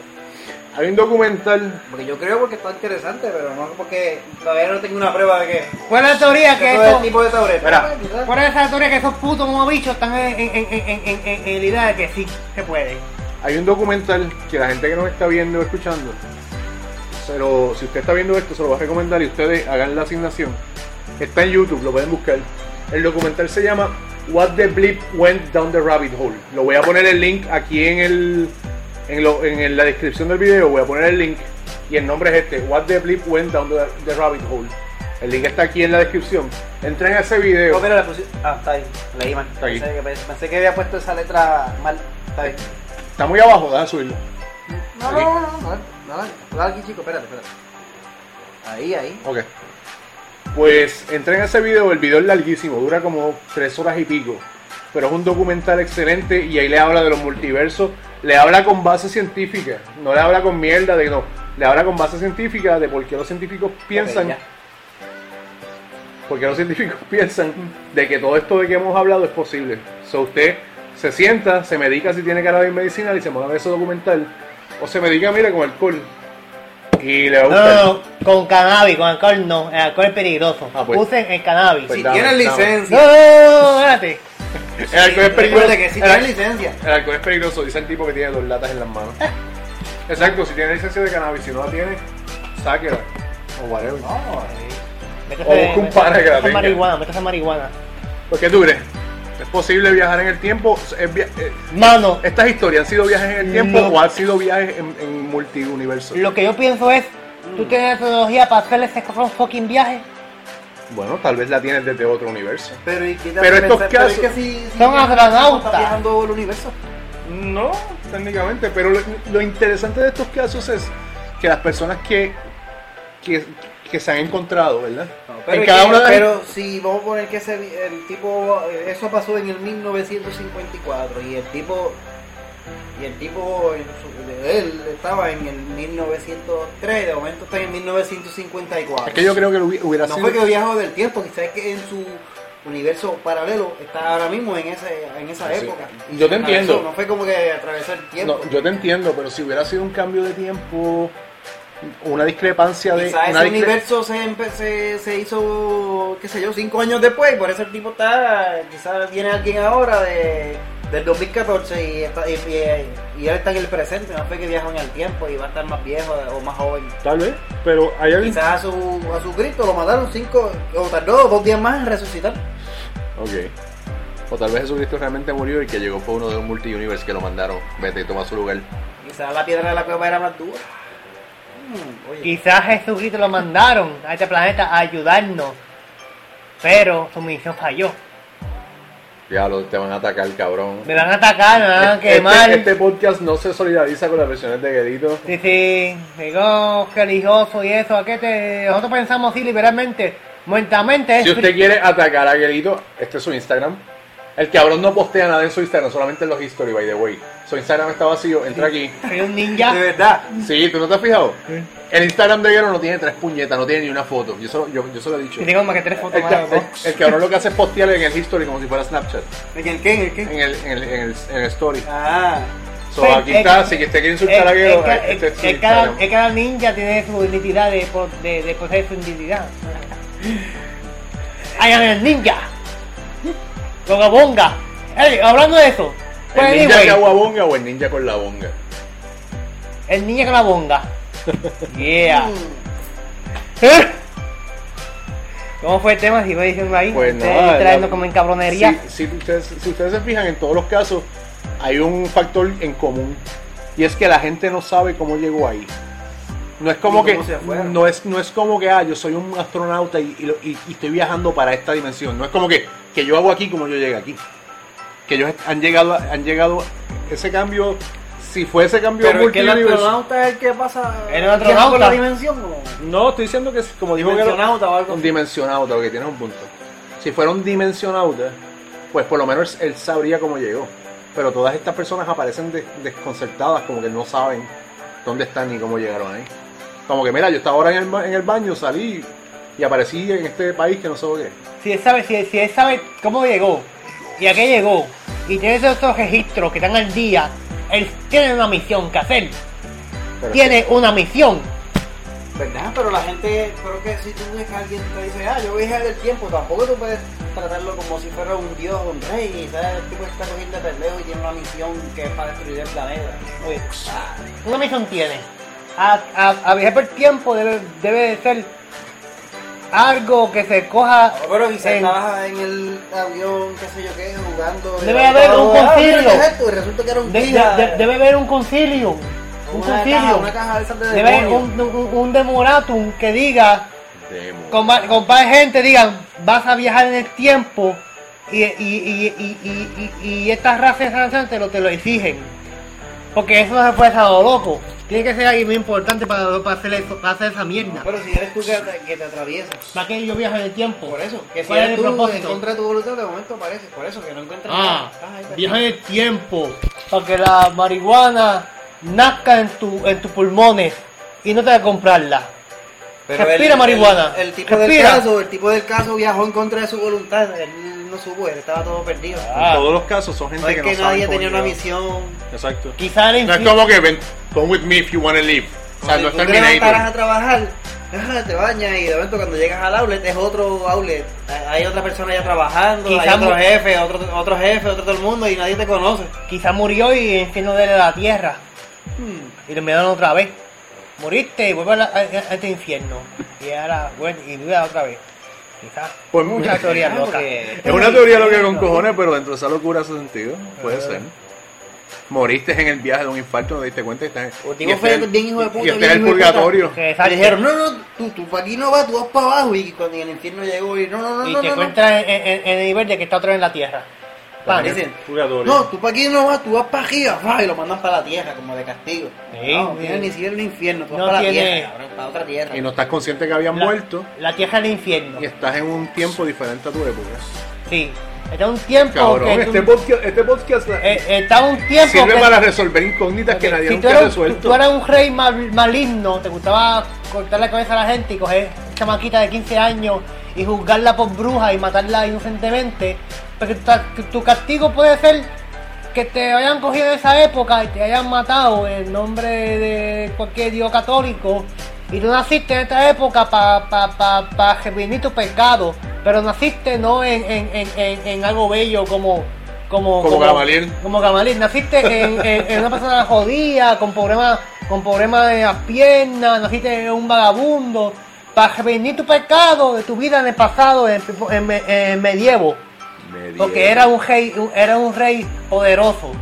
Hay un documental. Porque yo creo porque está interesante, pero no porque todavía no tengo una prueba de que. ¿Cuál es la teoría que eso, el tipo de. Quizás. ¿Cuál es la teoría que esos putos como bichos están en, en, en, en, en, en- en la idea de que sí se puede? Hay un documental que la gente que nos está viendo o escuchando, se lo- si usted está viendo esto, se lo va a recomendar y ustedes hagan la asignación. Está en YouTube, lo pueden buscar. El documental se llama What the Bleep Went Down the Rabbit Hole. Lo voy a poner el link aquí en el En, lo- en la descripción del video voy a poner el link y el nombre es este, What the Blip Went Down the, the Rabbit Hole. El link está aquí en la descripción. Entren a ese video. Oh, Ah, está ahí. Leí mal. Está. Pensé, que, pensé que había puesto esa letra mal. Está bien. Está muy abajo, déjame subirlo. No, Aquí. no, no, no, no, no, no, aquí, chico, espérate, espérate. Ahí, ahí. Ok. Pues entren a ese video, el video es larguísimo, dura como tres horas y pico. Pero es un documental excelente y ahí le habla de los multiversos. Le habla con base científica, no le habla con mierda de no. Le habla con base científica de por qué los científicos piensan, Ok, ya. porque los científicos piensan de que todo esto de que hemos hablado es posible. So usted se sienta, se medica si tiene cannabis medicinal y se ver ese documental. O se medica, mire, con alcohol. Y le va a No, no, no, con cannabis, con alcohol no, el alcohol es peligroso. Ah, pues. Usen el cannabis. Pues Si dame, dame. licencia. No, no, no, no, espérate. El alcohol es peligroso. Que El licencia. Alcohol es peligroso, dice el tipo que tiene dos latas en las manos. Exacto, si tiene licencia de cannabis, si no la tiene, sáquela. O whatever. Métese- O busca un pana que la tenga. marihuana, métese marihuana. ¿Por qué tú crees? ¿Es posible viajar en el tiempo? Es via- eh, Mano, ¿Estas historias han sido viajes en el tiempo No. o han sido viajes en, en multiuniverso? lo que yo pienso es, tú tienes tecnología para hacerle ese fucking viaje. Bueno, tal vez la tienes desde otro universo. Pero, ¿y qué Pero estos pensar? Pero es casos- que si, si Son astronautas. Viajando el universo. No, técnicamente, pero lo, lo interesante de estos casos es que las personas que, que, que se han encontrado, ¿verdad? Pero, en cada que- una de las- pero si vamos a poner que ese, el tipo, eh, eso pasó en el 1954 y el tipo, y el tipo, en su- él estaba en el 1903, de momento está en 1954. Es que yo creo que hubiera no sido... fue que viajó del tiempo, quizás que en su universo paralelo está ahora mismo en, ese, en esa Sí. época. Yo te entiendo. No fue como que atravesó el tiempo. No, yo te entiendo, pero si hubiera sido un cambio de tiempo, una discrepancia de... Quizás una ese discre- universo se, se, se hizo, qué sé yo, cinco años después, por eso el tipo está, quizás viene alguien ahora de, del 2014 y, está, y, y- y él está en el presente, no fue que viajó en el tiempo y va a estar más viejo o más joven. Tal vez, pero hay alguien. Quizás a su, a su Cristo lo mataron cinco, o tardó dos días más en resucitar. Ok. O tal vez Jesucristo realmente murió y que llegó fue uno de un multiuniverse que lo mandaron. Vete, toma su lugar. Quizás la piedra de la cueva era más dura. Mm. Quizás Jesucristo lo mandaron a este planeta a ayudarnos, pero su misión falló. Ya lo te van a atacar, cabrón. Me van a atacar, me van a Este, quemar. este podcast no se solidariza con las versiones de Guedito. Sí, sí, digo religioso y eso, ¿a qué te...? Nosotros pensamos así liberalmente, muertamente es Si usted quiere atacar a Guedito, este es su Instagram. El cabrón no postea nada en su Instagram, solamente en los history, by the way. Su Instagram está vacío, entra aquí. soy un ninja. De verdad. Sí, ¿tú no te has fijado? El Instagram de Guero no tiene tres puñetas, no tiene ni una foto. Yo solo, yo, yo se lo he dicho. Y tengo más que tres fotos El, más. loco. el- el cabrón lo que hace es postear en el history como si fuera Snapchat. ¿En el qué? ¿En el qué? En el, en el, en el, en el story. Ah. So, Pues, aquí es- está, si que usted quiere insultar a Es- Guero, es que- este es su es- es cada, cada ninja tiene su identidad de, de, de poseer su identidad. I am el ninja. Gogabonga. Ey, hablando de eso. Pues ¿El ninja anyway, caguabonga o el ninja con la bonga? el ninja con la bonga. Yeah. Mm. ¿Cómo fue el tema? Si me diciendo ahí. Pues Ustedes nada, trayendo la- como en cabronería. Si, si ustedes, si ustedes se fijan, en todos los casos hay un factor en común. Y es que la gente no sabe cómo llegó ahí. No es como ¿Y que no es, no es como que ah, yo soy un astronauta y- y estoy viajando para esta dimensión. No es como que, que yo hago aquí como yo llegué aquí. Que ellos han llegado, a- han llegado ese cambio. Si fue ese cambio Pero es que el astronauta es el que pasa. ¿El astronauta? la dimensión o No, estoy diciendo que es como dijo dimensionauta o algo un dimensionauta, porque tienes un punto. Si fuera un dimensionauta, pues por lo menos él sabría cómo llegó. Pero todas estas personas aparecen des- desconcertadas, como que no saben dónde están ni cómo llegaron ahí. Como que, mira, yo estaba ahora en el, ba- en el baño, salí y aparecí en este país que no sé por qué. Si él sabe, si, si él sabe cómo llegó y a qué llegó y tiene esos registros que están al día, él tiene una misión que hacer. Pero Tiene una misión. ¿Verdad? Pero la gente, creo que si tú ves que alguien te dice, ah, yo viajé del tiempo, tampoco tú puedes tratarlo como si fuera un dios o un rey, ¿sabes? El tipo está cogiendo pendejo y tiene una misión que es para destruir el planeta. Oye, Una misión tiene. A, a, a viajar por tiempo debe, debe de ser algo que se coja. No, pero si en- estabas en el avión, qué sé yo qué, jugando. y Debe de haber un ah, concilio. mira, ¿qué es esto? Y resulta que era un de- guía. de- de- debe haber un concilio. Un concilio. Caja, una caja de esas de Debe haber un, un, un demoratum que diga, Demo. con, con gente digan, vas a viajar en el tiempo y, y, y, y, y, y- y estas razas te lo, te lo exigen. Porque eso no se puede a lo loco. Tiene que ser alguien muy importante para, para, hacer, eso, para hacer esa mierda. Pero si eres tú que te, que te atraviesas. ¿Para qué yo viajo en el tiempo? Por eso, que si ¿Cuál es eres tú en propósito? contra de tu voluntad, de momento aparece. Por eso, que no encuentras Ah, nada. Ahí viaja en el tiempo para que la marihuana nazca en, tu, en tus pulmones y no te que comprarla. Respira marihuana. El, el tipo del Respira. caso, el tipo del caso viajó en contra de su voluntad. Él no supo, él estaba todo perdido. Ah. En todos los casos son gente no es que, que, no nadie tenía una misión. Exacto. Quizá el No es como que ven, come with me if you wanna live. O sea, no es tú te levantaras a Terminator. trabajar, te bañas y de momento cuando llegas al outlet es otro outlet. Hay otra persona ya trabajando, Quizá hay otro jefe, otro, otro jefe, otro todo el mundo y nadie te conoce. quizá murió y en infierno de la tierra. Hmm. Y lo enviaron otra vez. Moriste y vuelve a, la- a- a este infierno. Y ahora, bueno, y vive otra vez. Quizá. Pues, Muchas teorías locas. porque- Es una teoría lo que con cojones, pero dentro de esa locura hace sentido. Puede ser. Moriste en el viaje de un infarto, no te diste cuenta y estás este es el- bien hijo de puta, Y este bien es el hijo de puta. purgatorio. Que Le dijeron, no, no, tú, tú para aquí no vas, tú vas para abajo. Y cuando en el infierno llegó y no, no, no, y no, te no, no. encuentras en, en- en el nivel de que está otra vez en la tierra. Pan. Dicen, Purgatorio. no, tú para aquí no vas, tú vas para arriba, y lo mandan para la tierra como de castigo. Sí, no, sí. tienes ni cielo ni infierno, tú vas No para la tierra, cabrón, para otra tierra. Y no estás consciente que habían La- muerto La tierra del infierno. y estás en un tiempo diferente a tu época. Sí. Está un tiempo Cabrón, que tú- este podcast, este podcast eh, está un tiempo sirve que para resolver incógnitas que nadie si nunca tú ha resuelto. tú eras un rey mal- maligno, te gustaba cortar la cabeza a la gente y coger chamaquita de 15 años y juzgarla por bruja y matarla inocentemente, porque tu, castigo puede ser que te hayan cogido en esa época y te hayan matado en nombre de cualquier dios católico y tú naciste en esta época para pa, pa, pa redimir tu pecado, pero naciste no en, en, en, en, en algo bello como... Como, Como Gamaliel. como Gamaliel, naciste en, en- en una persona jodida, con problemas, con problemas de las piernas, naciste en un vagabundo, para prevenir tu pecado de tu vida en el pasado, en, en, medievo, porque era un rey, era un rey poderoso.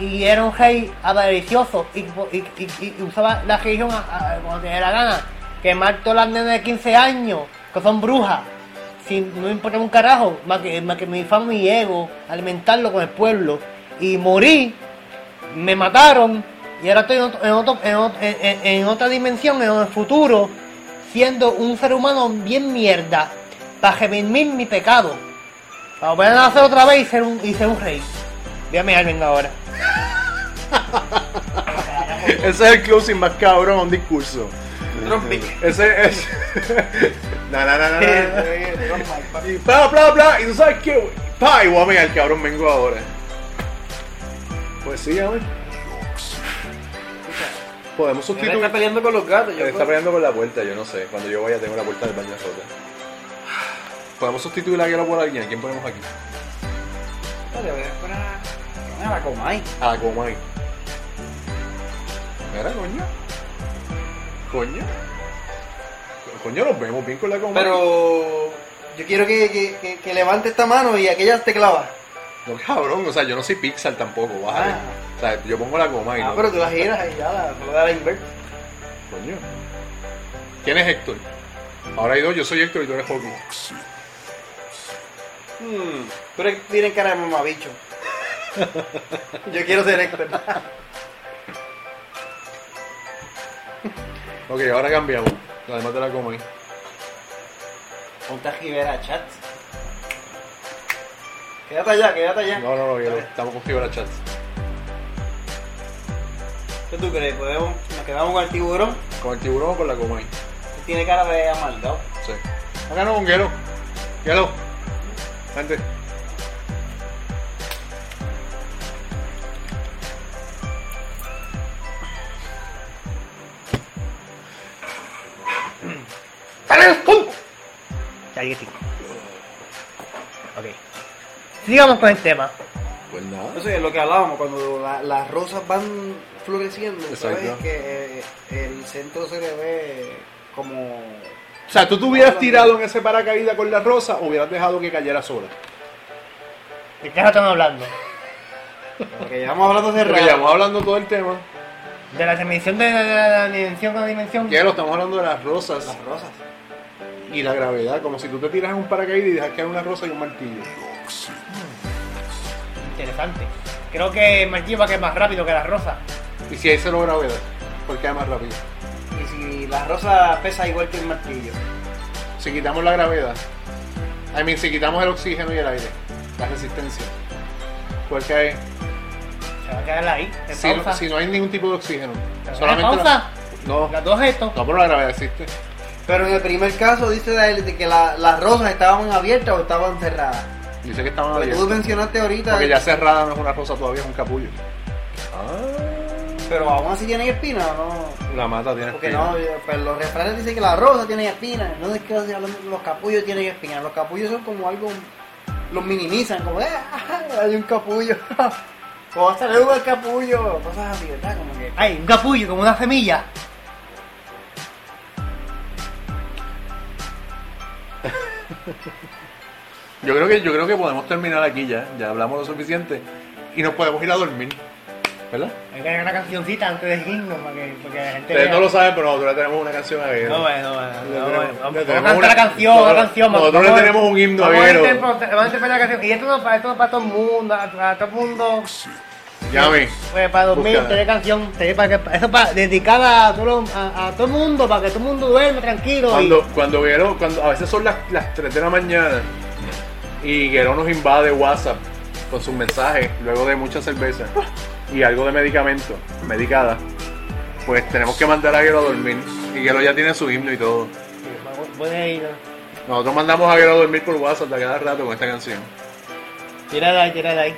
Y era un rey avaricioso. Y, y- y- y usaba la religión a, a- cuando tenía la gana, quemar todas las nenas de 15 años, que son brujas, sin, no me importa un carajo, más que, más que mi fama y ego, alimentarlo con el pueblo. Y morí, me mataron, y ahora estoy en, otro- en, otro- en ot- en- en- en otra dimensión, en el futuro, siendo un ser humano bien mierda, para redimir mi pecado. Para volver a nacer otra vez y ser un, y ser un rey. Voy a mirar, venga ahora. Ese es el closing más cabrón a un discurso. Ese es. na, na, na, na, na. Y bla, bla, bla. Y tú sabes qué? Pa, y voy a mirar, cabrón, vengo ahora. Pues sí, a ver. Podemos Él está sustituir. peleando con los gatos. Yo Está peleando con la puerta, yo no sé. Cuando yo vaya tengo la puerta del baño rota. Podemos sustituir la guerra por alguien. ¿A quién ponemos aquí? Le voy a poner a- a la Comay. A la Comay. Mira, coño. Coño. Coño, nos vemos bien con la Comay. Pero yo quiero que, que, que, que levante esta mano y aquella te clava. No, cabrón, o sea, yo no soy Pixar tampoco, bájale. Ah. O sea, yo pongo la Comay, Ah, ¿no? pero tú la giras y ya la, das la invert. Coño. ¿Quién es Héctor? Ahora hay dos, yo soy Héctor y tú eres Hockey. Hmm, tú eres, tienes cara de mamabicho. yo quiero ser Héctor. Ok, ahora cambiamos. Además de la Comay. Ponte a Rivera chat. Quédate allá, quédate allá. No, no, no, yo estamos con fibra chat. ¿Qué tú crees? ¿Podemos, nos quedamos con el tiburón? ¿Con el tiburón o con la Comay? Tiene cara de amargado. Sí. Acá no con Gelo. Gelo. Gente. Ok. Sigamos con el tema. Pues nada. Eso es lo que hablábamos, cuando la- las rosas van floreciendo, Exacto. ¿sabes? Que eh, el centro se le ve como O sea, tú te hubieras tirado en ese paracaídas con la rosa o hubieras dejado que cayera sola. ¿De qué estamos hablando? Porque llevamos hablando de Porque llevamos hablando todo el tema. ¿De la dimensión de, de- de la dimensión a la dimensión? Quiero, estamos hablando de las rosas Las rosas. y la gravedad, como si tú te tiras en un paracaídas y dejas caer una rosa y un martillo. Interesante. Creo que el martillo va a caer más rápido que la rosa. Y si hay cero gravedad, ¿por qué más rápido? Y si la rosa pesa igual que el martillo. Si quitamos la gravedad, I mean, si quitamos el oxígeno y el aire, la resistencia, ¿por qué hay? Se va a quedar ahí. en Si, pausa. si no hay ningún tipo de oxígeno, ¿En solamente pausa? la- no, Las dos esto. no, pero la gravedad existe. Pero en el primer caso dice de, de que la- las rosas estaban abiertas o estaban cerradas. Dice que estaban Porque tú abiertas. mencionaste ahorita. Porque ya cerrada no es una rosa todavía, es un capullo. Pero aún así tienen espinas o no. La mata tiene Porque espina. no, yo- pues los refranes dicen que la rosa tiene espinas. No es que los capullos tienen espinas. Los capullos son como algo. Los minimizan, como, "Eh, hay un capullo. o hasta le al capullo. Cosas así, ¿verdad? Como que. Ay, un capullo, como una semilla. Yo creo que yo creo que podemos terminar aquí ya. Ya hablamos lo suficiente y nos podemos ir a dormir, ¿verdad? Hay que hacer una cancioncita antes de irnos para que, para que la gente. Ustedes vea. no lo saben, pero nosotros le tenemos una canción a Guerrero. No, bueno, bueno, Le no, tenemos- bueno, le Vamos a cantar la una- canción, la canción. nosotros le tenemos un himno a Guerrero. Vamos a interpretar la canción. Y esto no, para, esto no para todo el mundo, a, a todo el mundo. Llame. Pues para dormir, tener canción, tener para que, eso para dedicada a todo, a, a todo el mundo, para que todo el mundo duerma tranquilo. y- Cuando, cuando Guerrero, cuando a veces son las, las 3 de la mañana y Guerrero nos invade WhatsApp con sus mensajes luego de mucha cerveza y algo de medicamento, medicada, pues tenemos que mandar a Guerrero a dormir. Y Guerrero ya tiene su himno y todo. Nosotros mandamos a Guerrero a dormir por WhatsApp a cada rato con esta canción. Tírala ahí, tírala ahí.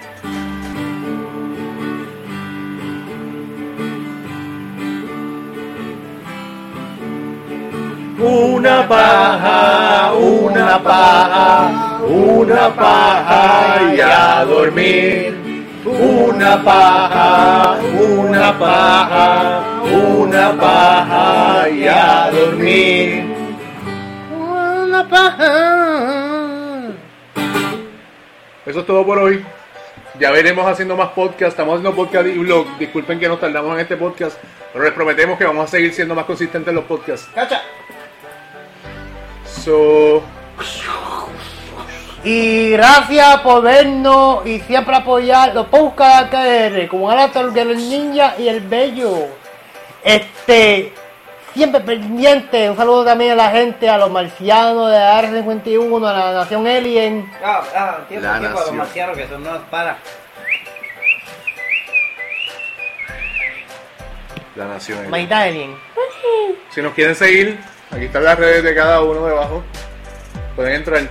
Una paja, una paja, una paja y a dormir. Una paja, una paja, una paja y a dormir. Una paja. Eso es todo por hoy. Ya veremos haciendo más podcasts. Estamos haciendo podcast y vlog. Disculpen que nos tardamos en este podcast, pero les prometemos que vamos a seguir siendo más consistentes en los podcasts. ¡Cacha! So, Y gracias por vernos y siempre apoyar los podcasts KR, como ahora el ninja y el bello. Este, siempre pendiente. Un saludo también a la gente, a los marcianos de AR51, a la nación Alien. Ah, ah, tiempo, La tiempo, los nación. marcianos que eso no para. la nación. Manita Alien. Si nos quieren seguir, aquí están las redes de cada uno debajo. Pueden entrar.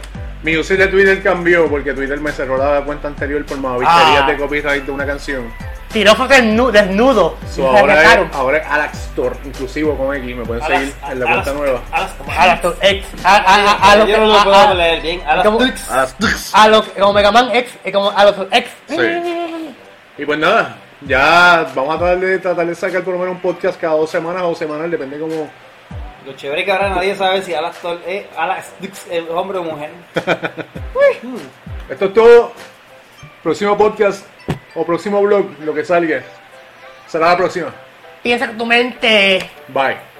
Mi user de Twitter cambió porque Twitter me cerró la cuenta anterior por mavisterías Ah. de copyright de una canción. Desnu- desnudo. So, ahora, es, ahora es Alaxtor, inclusivo con X. Me pueden Alas- seguir en la cuenta nueva. alas- A las ex. A, a, a, a lo que. Yo no lo a- puedo a- leer bien. A las como- tux. Como Mega Man X, como a los ex. Sí. Y pues nada, ya vamos a tratar de, tratar de sacar por lo menos un podcast cada dos semanas o semanal, depende como. Lo chévere que ahora nadie sabe si Alastor es hombre o mujer. Esto es todo. Próximo podcast o próximo blog, lo que salga. Será la próxima. Piensa con tu mente. Bye.